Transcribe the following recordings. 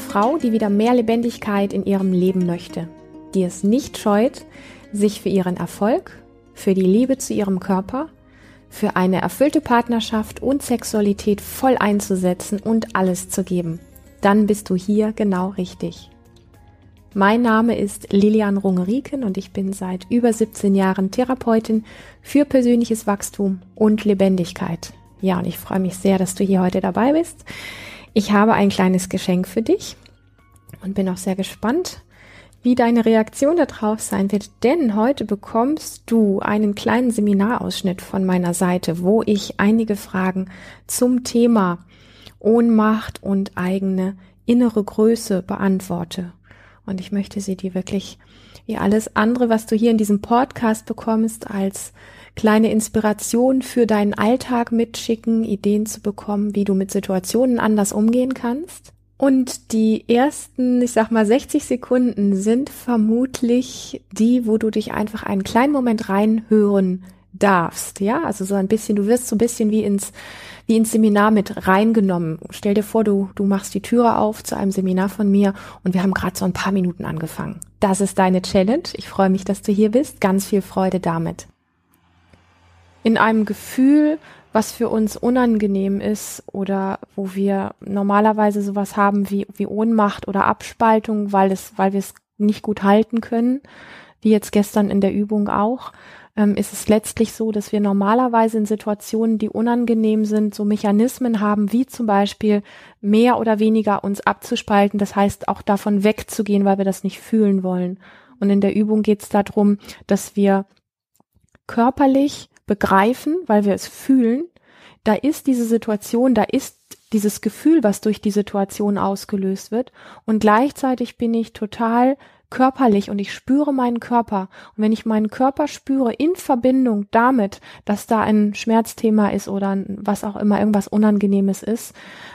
Frau, die wieder mehr Lebendigkeit in ihrem Leben möchte, die es nicht scheut, sich für ihren Erfolg, für die Liebe zu ihrem Körper, für eine erfüllte Partnerschaft und Sexualität voll einzusetzen und alles zu geben. Dann bist du hier genau richtig. Mein Name ist Lilian Rungeriken und ich bin seit über 17 Jahren Therapeutin für persönliches Wachstum und Lebendigkeit. Ja, und ich freue mich sehr, dass du hier heute dabei bist. Ich habe ein kleines Geschenk für dich und bin auch sehr gespannt, wie deine Reaktion darauf sein wird, denn heute bekommst du einen kleinen Seminarausschnitt von meiner Seite, wo ich einige Fragen zum Thema Ohnmacht und eigene innere Größe beantworte. Und ich möchte sie dir wirklich wie alles andere, was du hier in diesem Podcast bekommst, als kleine Inspiration für deinen Alltag mitschicken, Ideen zu bekommen, wie du mit Situationen anders umgehen kannst. Und die ersten, ich sag mal, 60 Sekunden sind vermutlich die, wo du dich einfach einen kleinen Moment reinhören darfst. Ja, also so ein bisschen, du wirst so ein bisschen wie ins, wie ins Seminar mit reingenommen. Stell dir vor, du, du machst die Türe auf zu einem Seminar von mir und wir haben gerade so ein paar Minuten angefangen. Das ist deine Challenge. Ich freue mich, dass du hier bist. Ganz viel Freude damit in einem Gefühl, was für uns unangenehm ist oder wo wir normalerweise sowas haben wie, wie Ohnmacht oder Abspaltung, weil es, weil wir es nicht gut halten können, wie jetzt gestern in der Übung auch, ähm, ist es letztlich so, dass wir normalerweise in Situationen, die unangenehm sind, so Mechanismen haben, wie zum Beispiel mehr oder weniger uns abzuspalten, das heißt auch davon wegzugehen, weil wir das nicht fühlen wollen. Und in der Übung geht es darum, dass wir körperlich begreifen, weil wir es fühlen, da ist diese Situation, da ist dieses Gefühl, was durch die Situation ausgelöst wird. Und gleichzeitig bin ich total körperlich und ich spüre meinen Körper. Und wenn ich meinen Körper spüre in Verbindung damit, dass da ein Schmerzthema ist oder was auch immer, irgendwas Unangenehmes ist,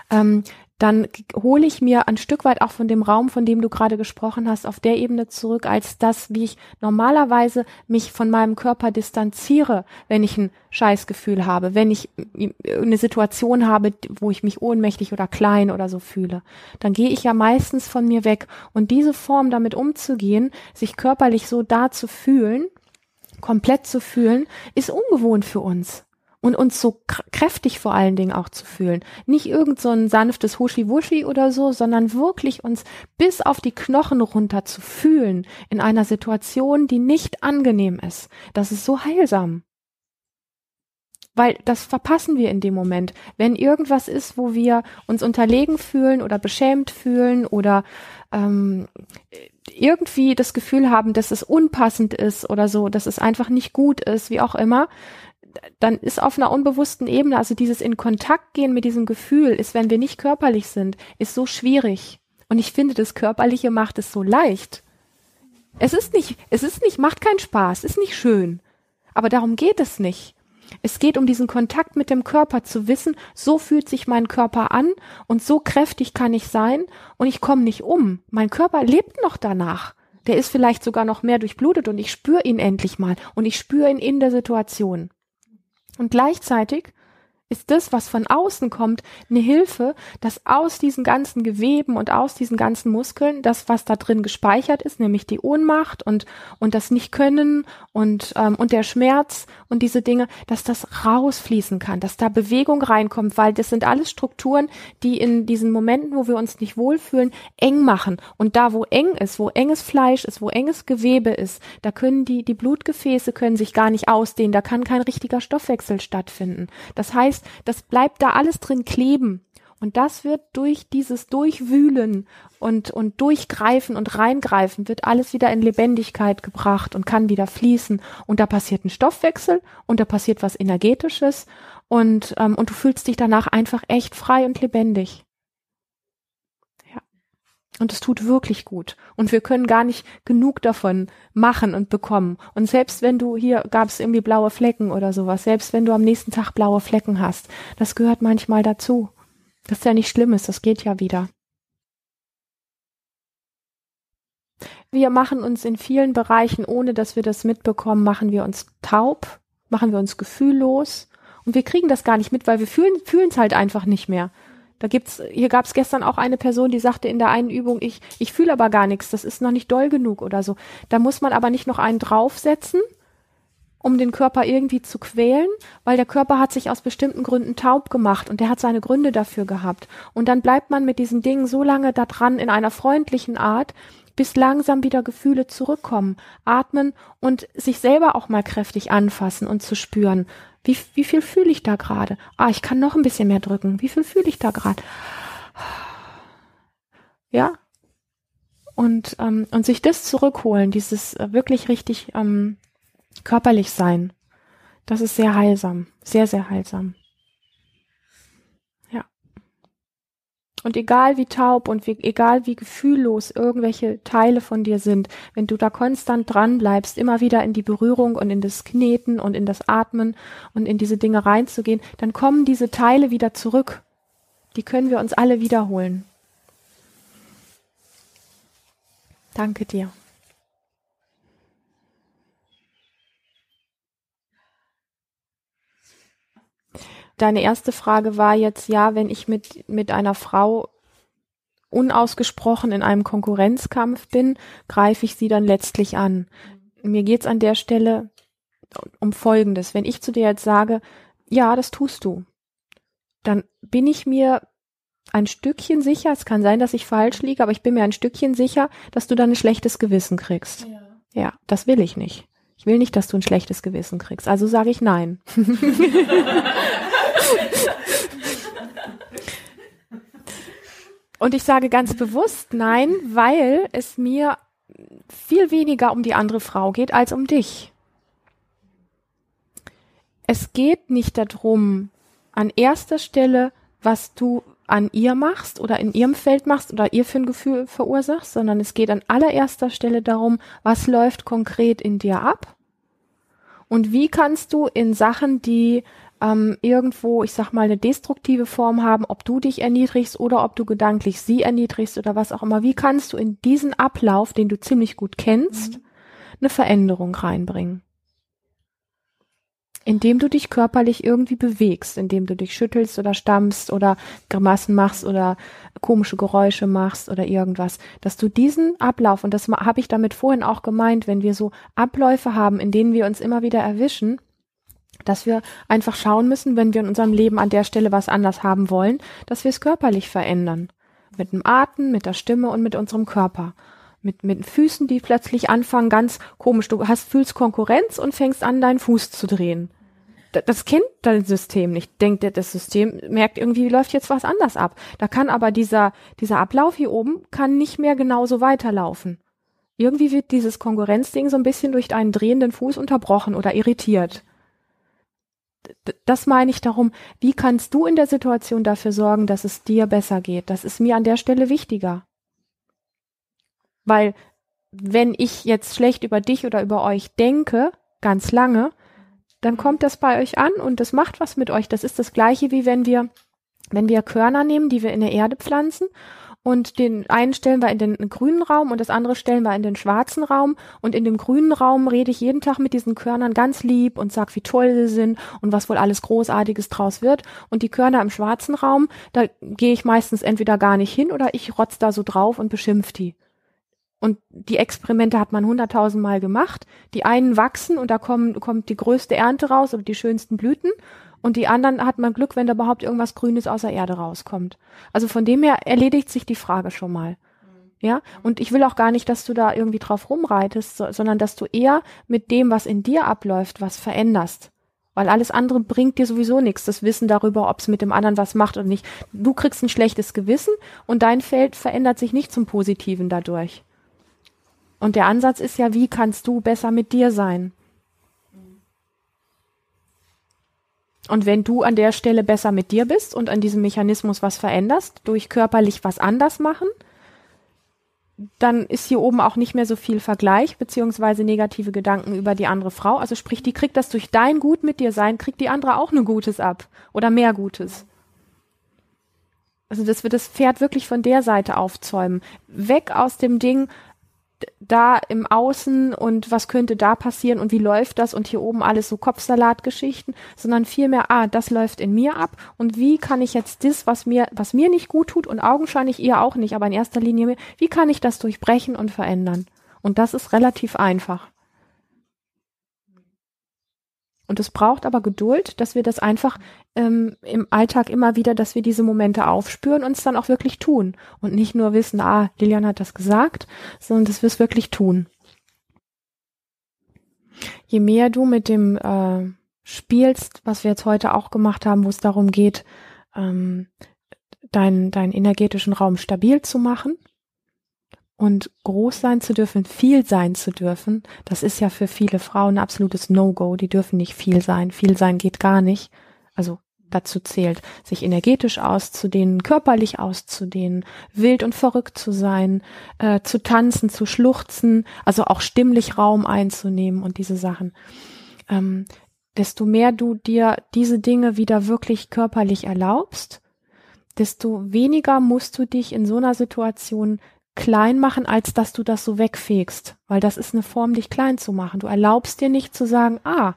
ähm, dann hole ich mir ein Stück weit auch von dem Raum, von dem du gerade gesprochen hast, auf der Ebene zurück, als das, wie ich normalerweise mich von meinem Körper distanziere, wenn ich ein Scheißgefühl habe, wenn ich eine Situation habe, wo ich mich ohnmächtig oder klein oder so fühle. Dann gehe ich ja meistens von mir weg. Und diese Form, damit umzugehen, sich körperlich so da zu fühlen, komplett zu fühlen, ist ungewohnt für uns und uns so kräftig vor allen Dingen auch zu fühlen. Nicht irgend so ein sanftes Huschi-Wuschi oder so, sondern wirklich uns bis auf die Knochen runter zu fühlen in einer Situation, die nicht angenehm ist. Das ist so heilsam. Weil das verpassen wir in dem Moment. Wenn irgendwas ist, wo wir uns unterlegen fühlen oder beschämt fühlen oder ähm, irgendwie das Gefühl haben, dass es unpassend ist oder so, dass es einfach nicht gut ist, wie auch immer, dann ist auf einer unbewussten Ebene, also dieses in Kontakt gehen mit diesem Gefühl, ist, wenn wir nicht körperlich sind, ist so schwierig. Und ich finde, das Körperliche macht es so leicht. Es ist nicht, es ist nicht, macht keinen Spaß, ist nicht schön. Aber darum geht es nicht. Es geht um diesen Kontakt mit dem Körper, zu wissen, so fühlt sich mein Körper an und so kräftig kann ich sein und ich komme nicht um. Mein Körper lebt noch danach. Der ist vielleicht sogar noch mehr durchblutet und ich spüre ihn endlich mal und ich spüre ihn in der Situation. Und gleichzeitig ist das, was von außen kommt, eine Hilfe, dass aus diesen ganzen Geweben und aus diesen ganzen Muskeln das, was da drin gespeichert ist, nämlich die Ohnmacht und, und das Nicht-Können und, ähm, und der Schmerz und diese Dinge, dass das rausfließen kann, dass da Bewegung reinkommt, weil das sind alles Strukturen, die in diesen Momenten, wo wir uns nicht wohlfühlen, eng machen. Und da, wo eng ist, wo enges Fleisch ist, wo enges Gewebe ist, da können die, die Blutgefäße können sich gar nicht ausdehnen, da kann kein richtiger Stoffwechsel stattfinden. Das heißt, heißt, das bleibt da alles drin kleben. Und das wird durch dieses Durchwühlen und, und Durchgreifen und Reingreifen wird alles wieder in Lebendigkeit gebracht und kann wieder fließen. Und da passiert ein Stoffwechsel und da passiert was Energetisches und, ähm, und du fühlst dich danach einfach echt frei und lebendig. Und es tut wirklich gut. Und wir können gar nicht genug davon machen und bekommen. Und selbst wenn du hier gab es irgendwie blaue Flecken oder sowas, selbst wenn du am nächsten Tag blaue Flecken hast, das gehört manchmal dazu. Das ist ja nicht Schlimmes, das geht ja wieder. Wir machen uns in vielen Bereichen, ohne dass wir das mitbekommen, machen wir uns taub, machen wir uns gefühllos und wir kriegen das gar nicht mit, weil wir fühlen es halt einfach nicht mehr. Da gibt's, hier gab es gestern auch eine Person, die sagte in der einen Übung, ich, ich fühle aber gar nichts, das ist noch nicht doll genug oder so. Da muss man aber nicht noch einen draufsetzen, um den Körper irgendwie zu quälen, weil der Körper hat sich aus bestimmten Gründen taub gemacht und der hat seine Gründe dafür gehabt. Und dann bleibt man mit diesen Dingen so lange da dran in einer freundlichen Art, bis langsam wieder Gefühle zurückkommen, atmen und sich selber auch mal kräftig anfassen und zu spüren, wie, wie viel fühle ich da gerade? Ah, ich kann noch ein bisschen mehr drücken. Wie viel fühle ich da gerade? Ja. Und, ähm, und sich das zurückholen, dieses äh, wirklich richtig ähm, körperlich sein, das ist sehr heilsam, sehr, sehr heilsam. Und egal wie taub und wie, egal wie gefühllos irgendwelche Teile von dir sind, wenn du da konstant dran bleibst, immer wieder in die Berührung und in das Kneten und in das Atmen und in diese Dinge reinzugehen, dann kommen diese Teile wieder zurück. Die können wir uns alle wiederholen. Danke dir. Deine erste Frage war jetzt, ja, wenn ich mit, mit einer Frau unausgesprochen in einem Konkurrenzkampf bin, greife ich sie dann letztlich an. Mir geht's an der Stelle um Folgendes. Wenn ich zu dir jetzt sage, ja, das tust du, dann bin ich mir ein Stückchen sicher, es kann sein, dass ich falsch liege, aber ich bin mir ein Stückchen sicher, dass du dann ein schlechtes Gewissen kriegst. Ja, ja das will ich nicht. Ich will nicht, dass du ein schlechtes Gewissen kriegst. Also sage ich nein. Und ich sage ganz bewusst nein, weil es mir viel weniger um die andere Frau geht als um dich. Es geht nicht darum, an erster Stelle, was du an ihr machst oder in ihrem Feld machst oder ihr für ein Gefühl verursachst, sondern es geht an allererster Stelle darum, was läuft konkret in dir ab und wie kannst du in Sachen, die ähm, irgendwo, ich sag mal, eine destruktive Form haben, ob du dich erniedrigst oder ob du gedanklich sie erniedrigst oder was auch immer. Wie kannst du in diesen Ablauf, den du ziemlich gut kennst, mhm. eine Veränderung reinbringen? Indem du dich körperlich irgendwie bewegst, indem du dich schüttelst oder stammst oder Grimassen machst oder komische Geräusche machst oder irgendwas, dass du diesen Ablauf, und das habe ich damit vorhin auch gemeint, wenn wir so Abläufe haben, in denen wir uns immer wieder erwischen, dass wir einfach schauen müssen, wenn wir in unserem Leben an der Stelle was anders haben wollen, dass wir es körperlich verändern. Mit dem Atem, mit der Stimme und mit unserem Körper. Mit, mit Füßen, die plötzlich anfangen, ganz komisch. Du hast, fühlst Konkurrenz und fängst an, deinen Fuß zu drehen. Das, kennt dein System nicht. Denkt das System, merkt irgendwie, läuft jetzt was anders ab. Da kann aber dieser, dieser Ablauf hier oben, kann nicht mehr genauso weiterlaufen. Irgendwie wird dieses Konkurrenzding so ein bisschen durch einen drehenden Fuß unterbrochen oder irritiert das meine ich darum, wie kannst du in der Situation dafür sorgen, dass es dir besser geht? Das ist mir an der Stelle wichtiger. Weil wenn ich jetzt schlecht über dich oder über euch denke, ganz lange, dann kommt das bei euch an und das macht was mit euch. Das ist das gleiche wie wenn wir, wenn wir Körner nehmen, die wir in der Erde pflanzen und den einen stellen wir in den grünen Raum und das andere stellen wir in den schwarzen Raum und in dem grünen Raum rede ich jeden Tag mit diesen Körnern ganz lieb und sag, wie toll sie sind und was wohl alles Großartiges draus wird und die Körner im schwarzen Raum, da gehe ich meistens entweder gar nicht hin oder ich rotz da so drauf und beschimpf die. Und die Experimente hat man hunderttausendmal gemacht. Die einen wachsen und da kommen, kommt die größte Ernte raus oder die schönsten Blüten und die anderen hat man Glück, wenn da überhaupt irgendwas Grünes aus der Erde rauskommt. Also von dem her erledigt sich die Frage schon mal. Ja, und ich will auch gar nicht, dass du da irgendwie drauf rumreitest, so, sondern dass du eher mit dem, was in dir abläuft, was veränderst. Weil alles andere bringt dir sowieso nichts, das Wissen darüber, ob es mit dem anderen was macht oder nicht. Du kriegst ein schlechtes Gewissen und dein Feld verändert sich nicht zum Positiven dadurch. Und der Ansatz ist ja, wie kannst du besser mit dir sein? Und wenn du an der Stelle besser mit dir bist und an diesem Mechanismus was veränderst, durch körperlich was anders machen, dann ist hier oben auch nicht mehr so viel Vergleich beziehungsweise negative Gedanken über die andere Frau. Also sprich, die kriegt das durch dein Gut mit dir sein, kriegt die andere auch nur Gutes ab oder mehr Gutes. Also das wird das Pferd wirklich von der Seite aufzäumen. Weg aus dem Ding, da im Außen und was könnte da passieren und wie läuft das und hier oben alles so Kopfsalatgeschichten, sondern vielmehr, ah, das läuft in mir ab und wie kann ich jetzt das, was mir, was mir nicht gut tut und augenscheinlich ihr auch nicht, aber in erster Linie mir, wie kann ich das durchbrechen und verändern? Und das ist relativ einfach. Und es braucht aber Geduld, dass wir das einfach ähm, im Alltag immer wieder, dass wir diese Momente aufspüren und es dann auch wirklich tun. Und nicht nur wissen, ah, Lilian hat das gesagt, sondern dass wir es wirklich tun. Je mehr du mit dem äh, spielst, was wir jetzt heute auch gemacht haben, wo es darum geht, ähm, deinen, deinen energetischen Raum stabil zu machen, und groß sein zu dürfen, viel sein zu dürfen, das ist ja für viele Frauen ein absolutes No-Go. Die dürfen nicht viel sein. Viel sein geht gar nicht. Also dazu zählt, sich energetisch auszudehnen, körperlich auszudehnen, wild und verrückt zu sein, äh, zu tanzen, zu schluchzen, also auch stimmlich Raum einzunehmen und diese Sachen. Ähm, desto mehr du dir diese Dinge wieder wirklich körperlich erlaubst, desto weniger musst du dich in so einer Situation klein machen, als dass du das so wegfegst, weil das ist eine Form, dich klein zu machen. Du erlaubst dir nicht zu sagen, ah,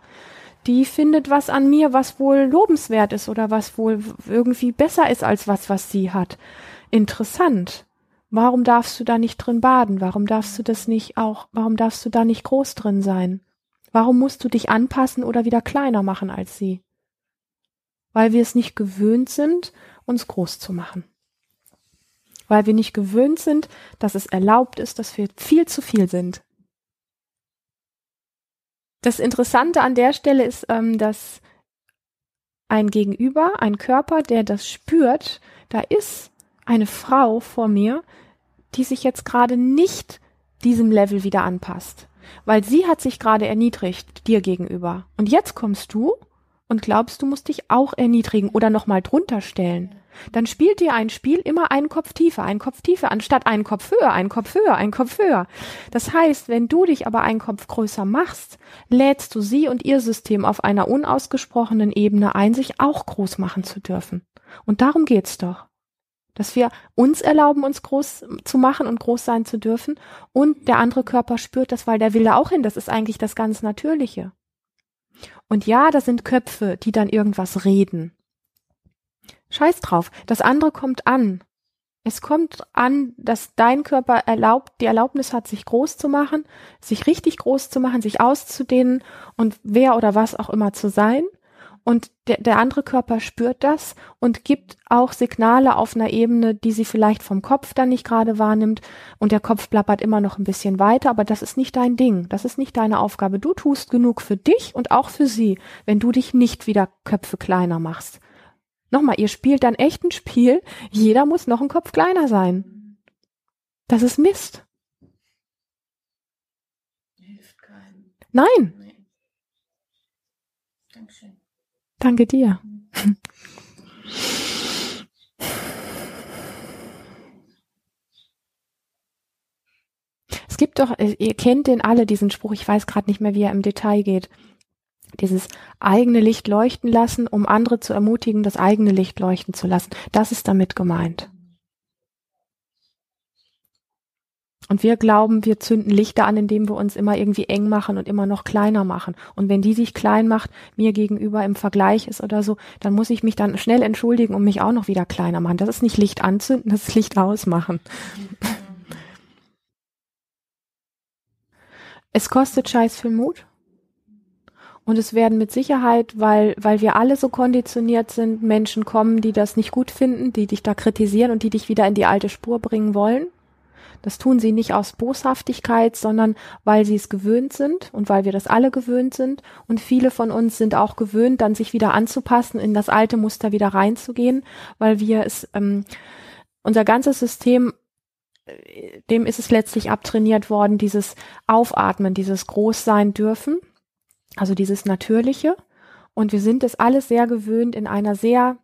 die findet was an mir, was wohl lobenswert ist oder was wohl irgendwie besser ist als was, was sie hat. Interessant. Warum darfst du da nicht drin baden? Warum darfst du das nicht auch, warum darfst du da nicht groß drin sein? Warum musst du dich anpassen oder wieder kleiner machen als sie? Weil wir es nicht gewöhnt sind, uns groß zu machen weil wir nicht gewöhnt sind, dass es erlaubt ist, dass wir viel zu viel sind. Das Interessante an der Stelle ist, ähm, dass ein Gegenüber, ein Körper, der das spürt, da ist eine Frau vor mir, die sich jetzt gerade nicht diesem Level wieder anpasst, weil sie hat sich gerade erniedrigt dir gegenüber. Und jetzt kommst du und glaubst, du musst dich auch erniedrigen oder nochmal drunter stellen dann spielt dir ein Spiel immer einen Kopf tiefer, einen Kopf tiefer, anstatt einen Kopf höher, einen Kopf höher, einen Kopf höher. Das heißt, wenn du dich aber einen Kopf größer machst, lädst du sie und ihr System auf einer unausgesprochenen Ebene ein, sich auch groß machen zu dürfen. Und darum geht's doch. Dass wir uns erlauben, uns groß zu machen und groß sein zu dürfen. Und der andere Körper spürt das, weil der will da auch hin. Das ist eigentlich das ganz Natürliche. Und ja, das sind Köpfe, die dann irgendwas reden. Scheiß drauf. Das andere kommt an. Es kommt an, dass dein Körper erlaubt, die Erlaubnis hat, sich groß zu machen, sich richtig groß zu machen, sich auszudehnen und wer oder was auch immer zu sein. Und der, der andere Körper spürt das und gibt auch Signale auf einer Ebene, die sie vielleicht vom Kopf dann nicht gerade wahrnimmt. Und der Kopf plappert immer noch ein bisschen weiter, aber das ist nicht dein Ding. Das ist nicht deine Aufgabe. Du tust genug für dich und auch für sie, wenn du dich nicht wieder Köpfe kleiner machst. Nochmal, ihr spielt dann echt ein Spiel, jeder muss noch einen Kopf kleiner sein. Das ist Mist. Hilft keinem. Nein. Danke dir. Es gibt doch, ihr kennt den alle, diesen Spruch, ich weiß gerade nicht mehr, wie er im Detail geht dieses eigene Licht leuchten lassen, um andere zu ermutigen, das eigene Licht leuchten zu lassen. Das ist damit gemeint. Und wir glauben, wir zünden Lichter an, indem wir uns immer irgendwie eng machen und immer noch kleiner machen. Und wenn die sich klein macht, mir gegenüber im Vergleich ist oder so, dann muss ich mich dann schnell entschuldigen und mich auch noch wieder kleiner machen. Das ist nicht Licht anzünden, das ist Licht ausmachen. Es kostet scheiß viel Mut. Und es werden mit Sicherheit, weil, weil wir alle so konditioniert sind, Menschen kommen, die das nicht gut finden, die dich da kritisieren und die dich wieder in die alte Spur bringen wollen. Das tun sie nicht aus Boshaftigkeit, sondern weil sie es gewöhnt sind und weil wir das alle gewöhnt sind. Und viele von uns sind auch gewöhnt, dann sich wieder anzupassen, in das alte Muster wieder reinzugehen, weil wir es, ähm, unser ganzes System äh, dem ist es letztlich abtrainiert worden, dieses Aufatmen, dieses Großsein dürfen also dieses Natürliche. Und wir sind es alles sehr gewöhnt, in einer sehr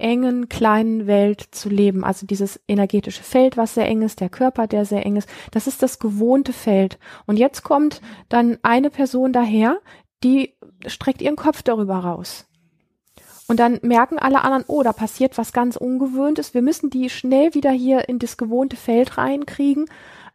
engen, kleinen Welt zu leben. Also dieses energetische Feld, was sehr eng ist, der Körper, der sehr eng ist, das ist das gewohnte Feld. Und jetzt kommt dann eine Person daher, die streckt ihren Kopf darüber raus. Und dann merken alle anderen, oh, da passiert was ganz Ungewöhntes. Wir müssen die schnell wieder hier in das gewohnte Feld reinkriegen,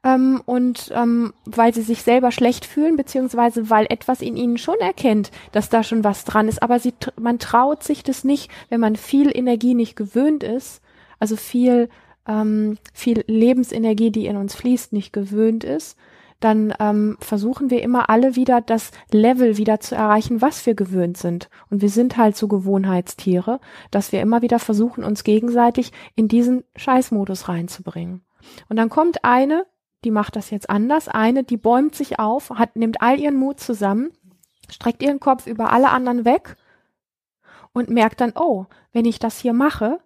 ähm, und ähm, weil sie sich selber schlecht fühlen, beziehungsweise weil etwas in ihnen schon erkennt, dass da schon was dran ist. Aber sie, man traut sich das nicht, wenn man viel Energie nicht gewöhnt ist, also viel, ähm, viel Lebensenergie, die in uns fließt, nicht gewöhnt ist, dann ähm, versuchen wir immer alle wieder das Level wieder zu erreichen, was wir gewöhnt sind. Und wir sind halt so Gewohnheitstiere, dass wir immer wieder versuchen, uns gegenseitig in diesen Scheißmodus reinzubringen. Und dann kommt eine, die macht das jetzt anders, eine, die bäumt sich auf, hat, nimmt all ihren Mut zusammen, streckt ihren Kopf über alle anderen weg und merkt dann, oh, wenn ich das hier mache,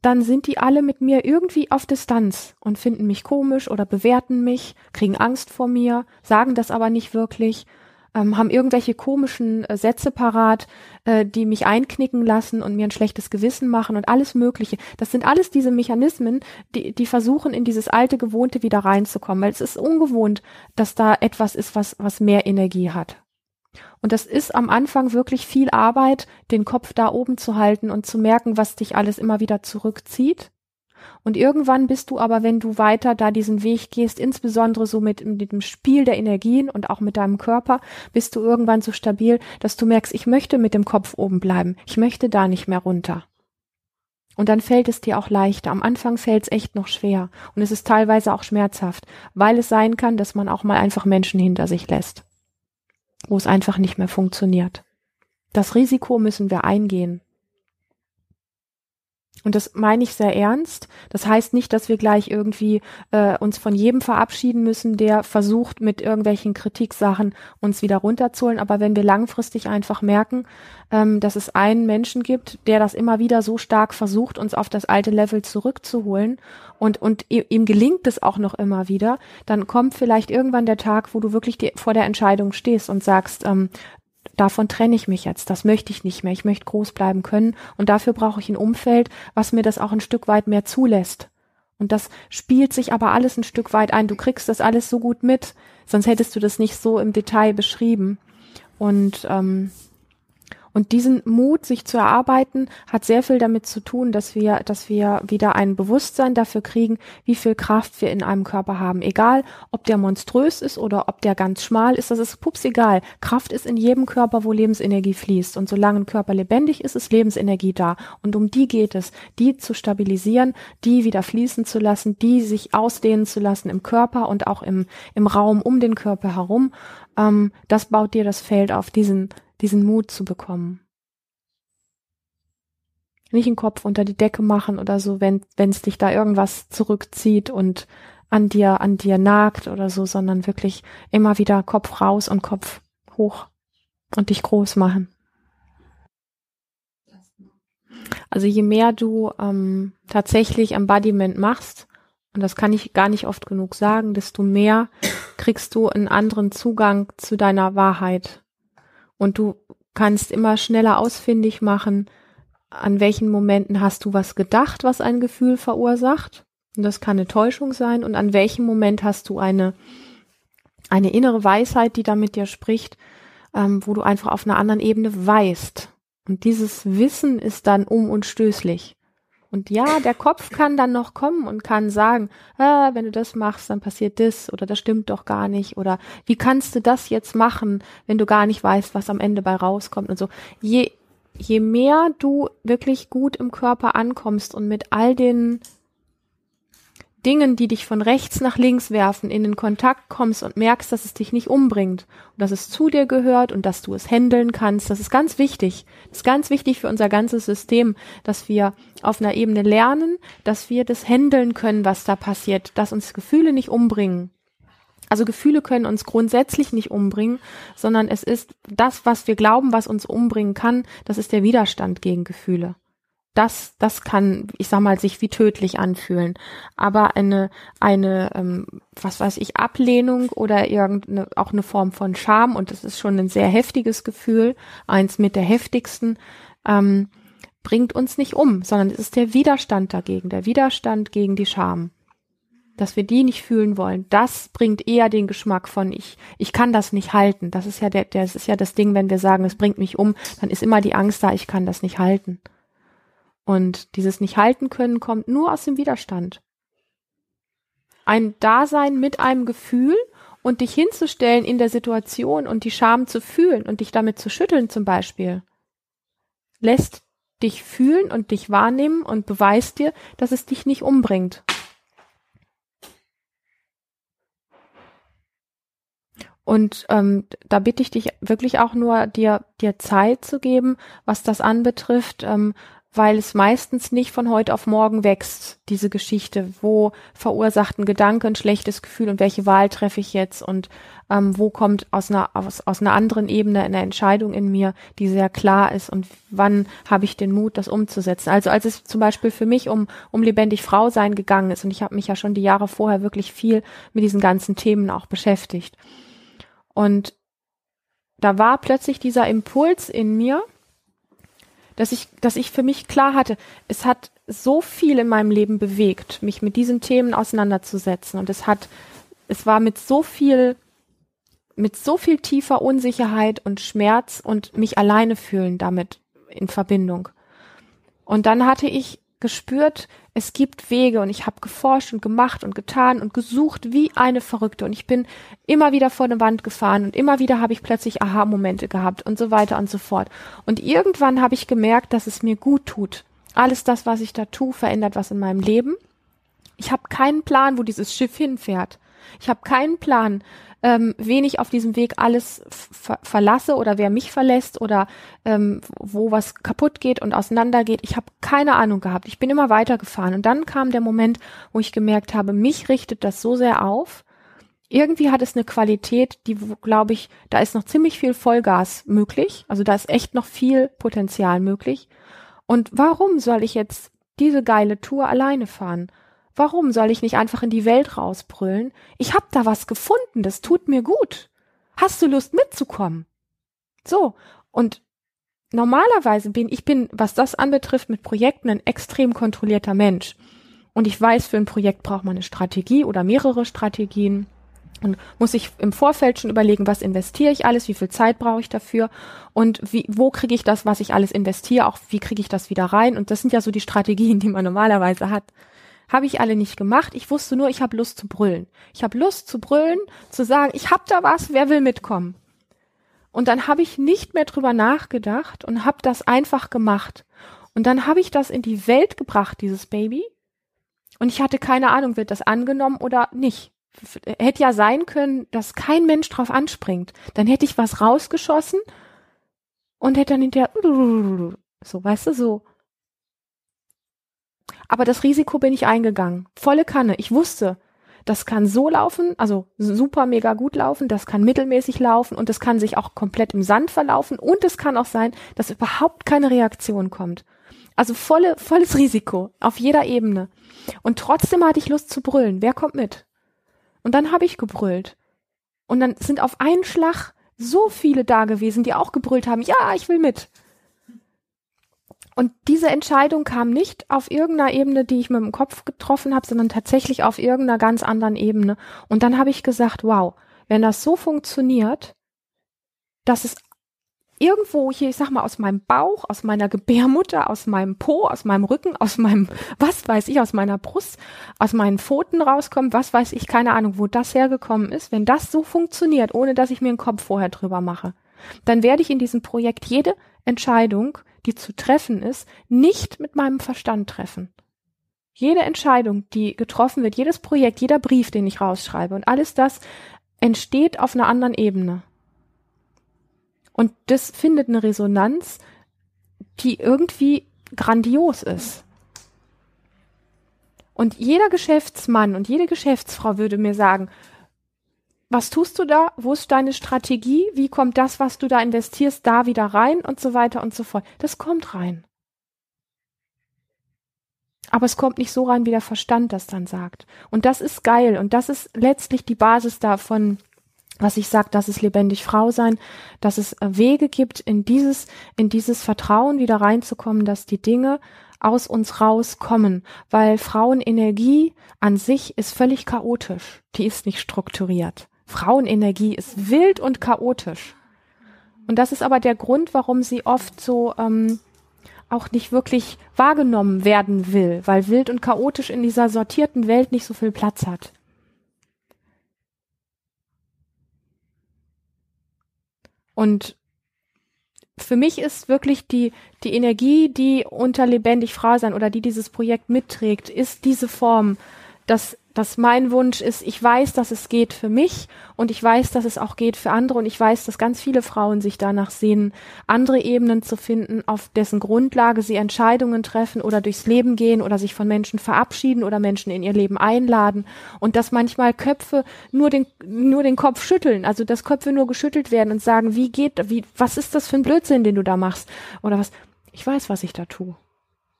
dann sind die alle mit mir irgendwie auf Distanz und finden mich komisch oder bewerten mich, kriegen Angst vor mir, sagen das aber nicht wirklich, ähm, haben irgendwelche komischen äh, Sätze parat, äh, die mich einknicken lassen und mir ein schlechtes Gewissen machen und alles Mögliche. Das sind alles diese Mechanismen, die, die versuchen, in dieses alte Gewohnte wieder reinzukommen, weil es ist ungewohnt, dass da etwas ist, was, was mehr Energie hat. Und das ist am Anfang wirklich viel Arbeit, den Kopf da oben zu halten und zu merken, was dich alles immer wieder zurückzieht. Und irgendwann bist du aber, wenn du weiter da diesen Weg gehst, insbesondere so mit, mit dem Spiel der Energien und auch mit deinem Körper, bist du irgendwann so stabil, dass du merkst, ich möchte mit dem Kopf oben bleiben. Ich möchte da nicht mehr runter. Und dann fällt es dir auch leichter. Am Anfang fällt es echt noch schwer. Und es ist teilweise auch schmerzhaft, weil es sein kann, dass man auch mal einfach Menschen hinter sich lässt wo es einfach nicht mehr funktioniert. Das Risiko müssen wir eingehen. Und das meine ich sehr ernst. Das heißt nicht, dass wir gleich irgendwie äh, uns von jedem verabschieden müssen, der versucht, mit irgendwelchen Kritiksachen uns wieder runterzuholen. Aber wenn wir langfristig einfach merken, ähm, dass es einen Menschen gibt, der das immer wieder so stark versucht, uns auf das alte Level zurückzuholen und, und ihm gelingt es auch noch immer wieder, dann kommt vielleicht irgendwann der Tag, wo du wirklich die, vor der Entscheidung stehst und sagst, ähm, davon trenne ich mich jetzt, das möchte ich nicht mehr, ich möchte groß bleiben können und dafür brauche ich ein Umfeld, was mir das auch ein Stück weit mehr zulässt. Und das spielt sich aber alles ein Stück weit ein. Du kriegst das alles so gut mit, sonst hättest du das nicht so im Detail beschrieben. Und ähm, und diesen Mut, sich zu erarbeiten, hat sehr viel damit zu tun, dass wir, dass wir wieder ein Bewusstsein dafür kriegen, wie viel Kraft wir in einem Körper haben. Egal, ob der monströs ist oder ob der ganz schmal ist, das ist pups egal. Kraft ist in jedem Körper, wo Lebensenergie fließt. Und solange ein Körper lebendig ist, ist Lebensenergie da. Und um die geht es, die zu stabilisieren, die wieder fließen zu lassen, die sich ausdehnen zu lassen im Körper und auch im, im Raum um den Körper herum. Ähm, das baut dir das Feld auf, diesen diesen Mut zu bekommen. Nicht den Kopf unter die Decke machen oder so, wenn es dich da irgendwas zurückzieht und an dir, an dir nagt oder so, sondern wirklich immer wieder Kopf raus und Kopf hoch und dich groß machen. Also je mehr du ähm, tatsächlich Embodiment machst, und das kann ich gar nicht oft genug sagen, desto mehr kriegst du einen anderen Zugang zu deiner Wahrheit und du kannst immer schneller ausfindig machen, an welchen Momenten hast du was gedacht, was ein Gefühl verursacht. Und das kann eine Täuschung sein. Und an welchem Moment hast du eine, eine innere Weisheit, die da mit dir spricht, ähm, wo du einfach auf einer anderen Ebene weißt. Und dieses Wissen ist dann um und ja, der Kopf kann dann noch kommen und kann sagen, ah, wenn du das machst, dann passiert das oder das stimmt doch gar nicht oder wie kannst du das jetzt machen, wenn du gar nicht weißt, was am Ende bei rauskommt und so. Je, je mehr du wirklich gut im Körper ankommst und mit all den Dingen, die dich von rechts nach links werfen, in den Kontakt kommst und merkst, dass es dich nicht umbringt und dass es zu dir gehört und dass du es handeln kannst. Das ist ganz wichtig. Das ist ganz wichtig für unser ganzes System, dass wir auf einer Ebene lernen, dass wir das handeln können, was da passiert, dass uns Gefühle nicht umbringen. Also Gefühle können uns grundsätzlich nicht umbringen, sondern es ist das, was wir glauben, was uns umbringen kann, das ist der Widerstand gegen Gefühle das, das kann, ich sag mal, sich wie tödlich anfühlen. Aber eine, eine, ähm, was weiß ich, Ablehnung oder irgendeine, auch eine Form von Scham, und das ist schon ein sehr heftiges Gefühl, eins mit der heftigsten, ähm, bringt uns nicht um, sondern es ist der Widerstand dagegen, der Widerstand gegen die Scham. Dass wir die nicht fühlen wollen, das bringt eher den Geschmack von ich, ich kann das nicht halten. Das ist ja der, das ist ja das Ding, wenn wir sagen, es bringt mich um, dann ist immer die Angst da, ich kann das nicht halten. Und dieses nicht halten können kommt nur aus dem Widerstand. ein Dasein mit einem Gefühl und dich hinzustellen in der Situation und die Scham zu fühlen und dich damit zu schütteln zum Beispiel, lässt dich fühlen und dich wahrnehmen und beweist dir, dass es dich nicht umbringt. Und ähm, da bitte ich dich wirklich auch nur, dir, dir Zeit zu geben, was das anbetrifft, ähm, weil es meistens nicht von heute auf morgen wächst, diese Geschichte, wo verursacht ein Gedanke ein schlechtes Gefühl und welche Wahl treffe ich jetzt und ähm, wo kommt aus einer, aus, aus einer anderen Ebene eine Entscheidung in mir, die sehr klar ist und wann habe ich den Mut, das umzusetzen. Also als es zum Beispiel für mich um, um lebendig Frau sein gegangen ist und ich habe mich ja schon die Jahre vorher wirklich viel mit diesen ganzen Themen auch beschäftigt. Und da war plötzlich dieser Impuls in mir, dass ich, dass ich für mich klar hatte, es hat so viel in meinem Leben bewegt, mich mit diesen Themen auseinanderzusetzen. Und es hat, es war mit so viel, mit so viel tiefer Unsicherheit und Schmerz und mich alleine fühlen damit in Verbindung. Und dann hatte ich gespürt, es gibt Wege und ich habe geforscht und gemacht und getan und gesucht wie eine Verrückte und ich bin immer wieder vor eine Wand gefahren und immer wieder habe ich plötzlich Aha-Momente gehabt und so weiter und so fort. Und irgendwann habe ich gemerkt, dass es mir gut tut. Alles das, was ich da tue, verändert was in meinem Leben. Ich habe keinen Plan, wo dieses Schiff hinfährt. Ich habe keinen Plan, ähm, wen ich auf diesem Weg alles ver verlasse oder wer mich verlässt oder ähm, wo was kaputt geht und auseinandergeht. Ich habe keine Ahnung gehabt. Ich bin immer weitergefahren. Und dann kam der Moment, wo ich gemerkt habe, mich richtet das so sehr auf. Irgendwie hat es eine Qualität, die, glaube ich, da ist noch ziemlich viel Vollgas möglich. Also da ist echt noch viel Potenzial möglich. Und warum soll ich jetzt diese geile Tour alleine fahren? Warum soll ich nicht einfach in die Welt rausbrüllen? Ich hab da was gefunden, das tut mir gut. Hast du Lust mitzukommen? So, und normalerweise bin ich bin, was das anbetrifft, mit Projekten ein extrem kontrollierter Mensch. Und ich weiß, für ein Projekt braucht man eine Strategie oder mehrere Strategien. Und muss ich im Vorfeld schon überlegen, was investiere ich alles, wie viel Zeit brauche ich dafür und wie, wo kriege ich das, was ich alles investiere, auch wie kriege ich das wieder rein. Und das sind ja so die Strategien, die man normalerweise hat. Habe ich alle nicht gemacht. Ich wusste nur, ich habe Lust zu brüllen. Ich habe Lust zu brüllen, zu sagen, ich hab da was, wer will mitkommen? Und dann habe ich nicht mehr drüber nachgedacht und habe das einfach gemacht. Und dann habe ich das in die Welt gebracht, dieses Baby. Und ich hatte keine Ahnung, wird das angenommen oder nicht. Hätte ja sein können, dass kein Mensch drauf anspringt. Dann hätte ich was rausgeschossen und hätte dann hinterher so, weißt du, so aber das Risiko bin ich eingegangen. Volle Kanne. Ich wusste, das kann so laufen, also super mega gut laufen, das kann mittelmäßig laufen und das kann sich auch komplett im Sand verlaufen und es kann auch sein, dass überhaupt keine Reaktion kommt. Also volle, volles Risiko auf jeder Ebene. Und trotzdem hatte ich Lust zu brüllen. Wer kommt mit? Und dann habe ich gebrüllt. Und dann sind auf einen Schlag so viele da gewesen, die auch gebrüllt haben, ja, ich will mit. Und diese Entscheidung kam nicht auf irgendeiner Ebene, die ich mit dem Kopf getroffen habe, sondern tatsächlich auf irgendeiner ganz anderen Ebene. Und dann habe ich gesagt, wow, wenn das so funktioniert, dass es irgendwo hier, ich sag mal, aus meinem Bauch, aus meiner Gebärmutter, aus meinem Po, aus meinem Rücken, aus meinem, was weiß ich, aus meiner Brust, aus meinen Pfoten rauskommt, was weiß ich, keine Ahnung, wo das hergekommen ist. Wenn das so funktioniert, ohne dass ich mir einen Kopf vorher drüber mache, dann werde ich in diesem Projekt jede Entscheidung die zu treffen ist, nicht mit meinem Verstand treffen. Jede Entscheidung, die getroffen wird, jedes Projekt, jeder Brief, den ich rausschreibe und alles das entsteht auf einer anderen Ebene. Und das findet eine Resonanz, die irgendwie grandios ist. Und jeder Geschäftsmann und jede Geschäftsfrau würde mir sagen, was tust du da? Wo ist deine Strategie? Wie kommt das, was du da investierst, da wieder rein und so weiter und so fort? Das kommt rein. Aber es kommt nicht so rein, wie der Verstand das dann sagt. Und das ist geil. Und das ist letztlich die Basis davon, was ich sage, dass es lebendig Frau sein, dass es äh, Wege gibt, in dieses, in dieses Vertrauen wieder reinzukommen, dass die Dinge aus uns rauskommen, weil Frauenenergie an sich ist völlig chaotisch. Die ist nicht strukturiert. Frauenenergie ist wild und chaotisch. Und das ist aber der Grund, warum sie oft so ähm, auch nicht wirklich wahrgenommen werden will, weil wild und chaotisch in dieser sortierten Welt nicht so viel Platz hat. Und für mich ist wirklich die, die Energie, die unter lebendig Frau sein oder die dieses Projekt mitträgt, ist diese Form, dass dass mein Wunsch ist, ich weiß, dass es geht für mich und ich weiß, dass es auch geht für andere und ich weiß, dass ganz viele Frauen sich danach sehen, andere Ebenen zu finden, auf dessen Grundlage sie Entscheidungen treffen oder durchs Leben gehen oder sich von Menschen verabschieden oder Menschen in ihr Leben einladen und dass manchmal Köpfe nur den, nur den Kopf schütteln, also dass Köpfe nur geschüttelt werden und sagen, wie geht, wie, was ist das für ein Blödsinn, den du da machst oder was. Ich weiß, was ich da tue.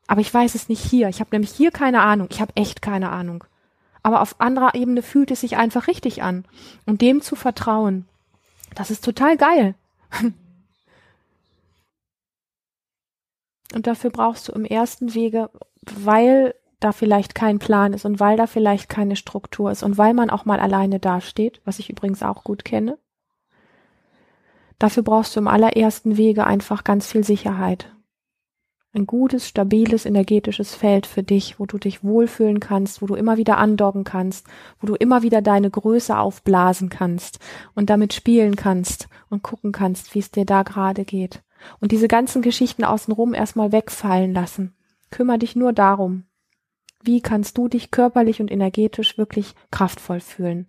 Aber ich weiß es nicht hier. Ich habe nämlich hier keine Ahnung. Ich habe echt keine Ahnung aber auf anderer Ebene fühlt es sich einfach richtig an. Und dem zu vertrauen, das ist total geil. Und dafür brauchst du im ersten Wege, weil da vielleicht kein Plan ist und weil da vielleicht keine Struktur ist und weil man auch mal alleine dasteht, was ich übrigens auch gut kenne. Dafür brauchst du im allerersten Wege einfach ganz viel Sicherheit ein gutes, stabiles, energetisches Feld für dich, wo du dich wohlfühlen kannst, wo du immer wieder andocken kannst, wo du immer wieder deine Größe aufblasen kannst und damit spielen kannst und gucken kannst, wie es dir da gerade geht. Und diese ganzen Geschichten außenrum erstmal wegfallen lassen. Kümmer dich nur darum. Wie kannst du dich körperlich und energetisch wirklich kraftvoll fühlen?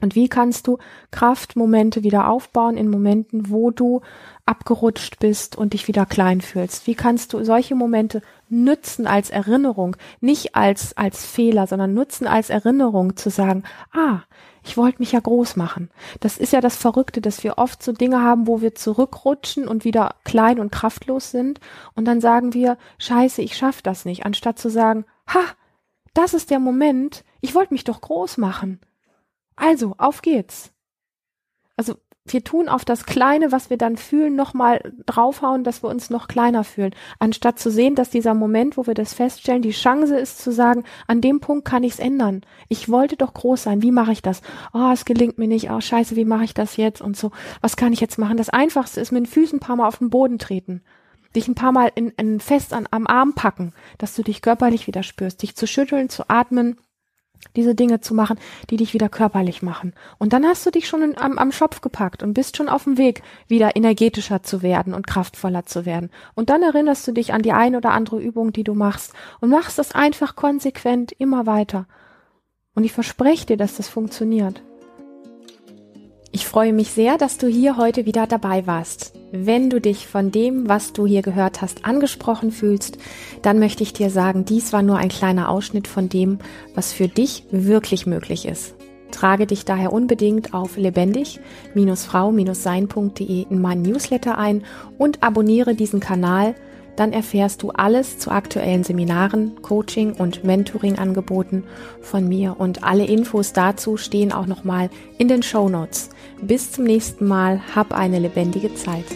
Und wie kannst du Kraftmomente wieder aufbauen in Momenten, wo du abgerutscht bist und dich wieder klein fühlst? Wie kannst du solche Momente nützen als Erinnerung, nicht als, als Fehler, sondern nutzen als Erinnerung zu sagen, ah, ich wollte mich ja groß machen. Das ist ja das Verrückte, dass wir oft so Dinge haben, wo wir zurückrutschen und wieder klein und kraftlos sind und dann sagen wir, scheiße, ich schaff das nicht, anstatt zu sagen, ha, das ist der Moment, ich wollte mich doch groß machen. Also, auf geht's. Also, wir tun auf das Kleine, was wir dann fühlen, nochmal draufhauen, dass wir uns noch kleiner fühlen. Anstatt zu sehen, dass dieser Moment, wo wir das feststellen, die Chance ist zu sagen, an dem Punkt kann ich's ändern. Ich wollte doch groß sein. Wie mache ich das? Oh, es gelingt mir nicht. Oh, scheiße, wie mache ich das jetzt? Und so. Was kann ich jetzt machen? Das Einfachste ist mit den Füßen ein paar Mal auf den Boden treten. Dich ein paar Mal in, in fest an, am Arm packen, dass du dich körperlich wieder spürst. Dich zu schütteln, zu atmen diese Dinge zu machen, die dich wieder körperlich machen. Und dann hast du dich schon in, am, am Schopf gepackt und bist schon auf dem Weg, wieder energetischer zu werden und kraftvoller zu werden. Und dann erinnerst du dich an die ein oder andere Übung, die du machst und machst das einfach konsequent immer weiter. Und ich verspreche dir, dass das funktioniert. Ich freue mich sehr, dass du hier heute wieder dabei warst. Wenn du dich von dem, was du hier gehört hast, angesprochen fühlst, dann möchte ich dir sagen, dies war nur ein kleiner Ausschnitt von dem, was für dich wirklich möglich ist. Trage dich daher unbedingt auf lebendig-frau-sein.de in meinen Newsletter ein und abonniere diesen Kanal, dann erfährst du alles zu aktuellen Seminaren, Coaching und Mentoring-Angeboten von mir und alle Infos dazu stehen auch nochmal in den Show Notes. Bis zum nächsten Mal, hab eine lebendige Zeit.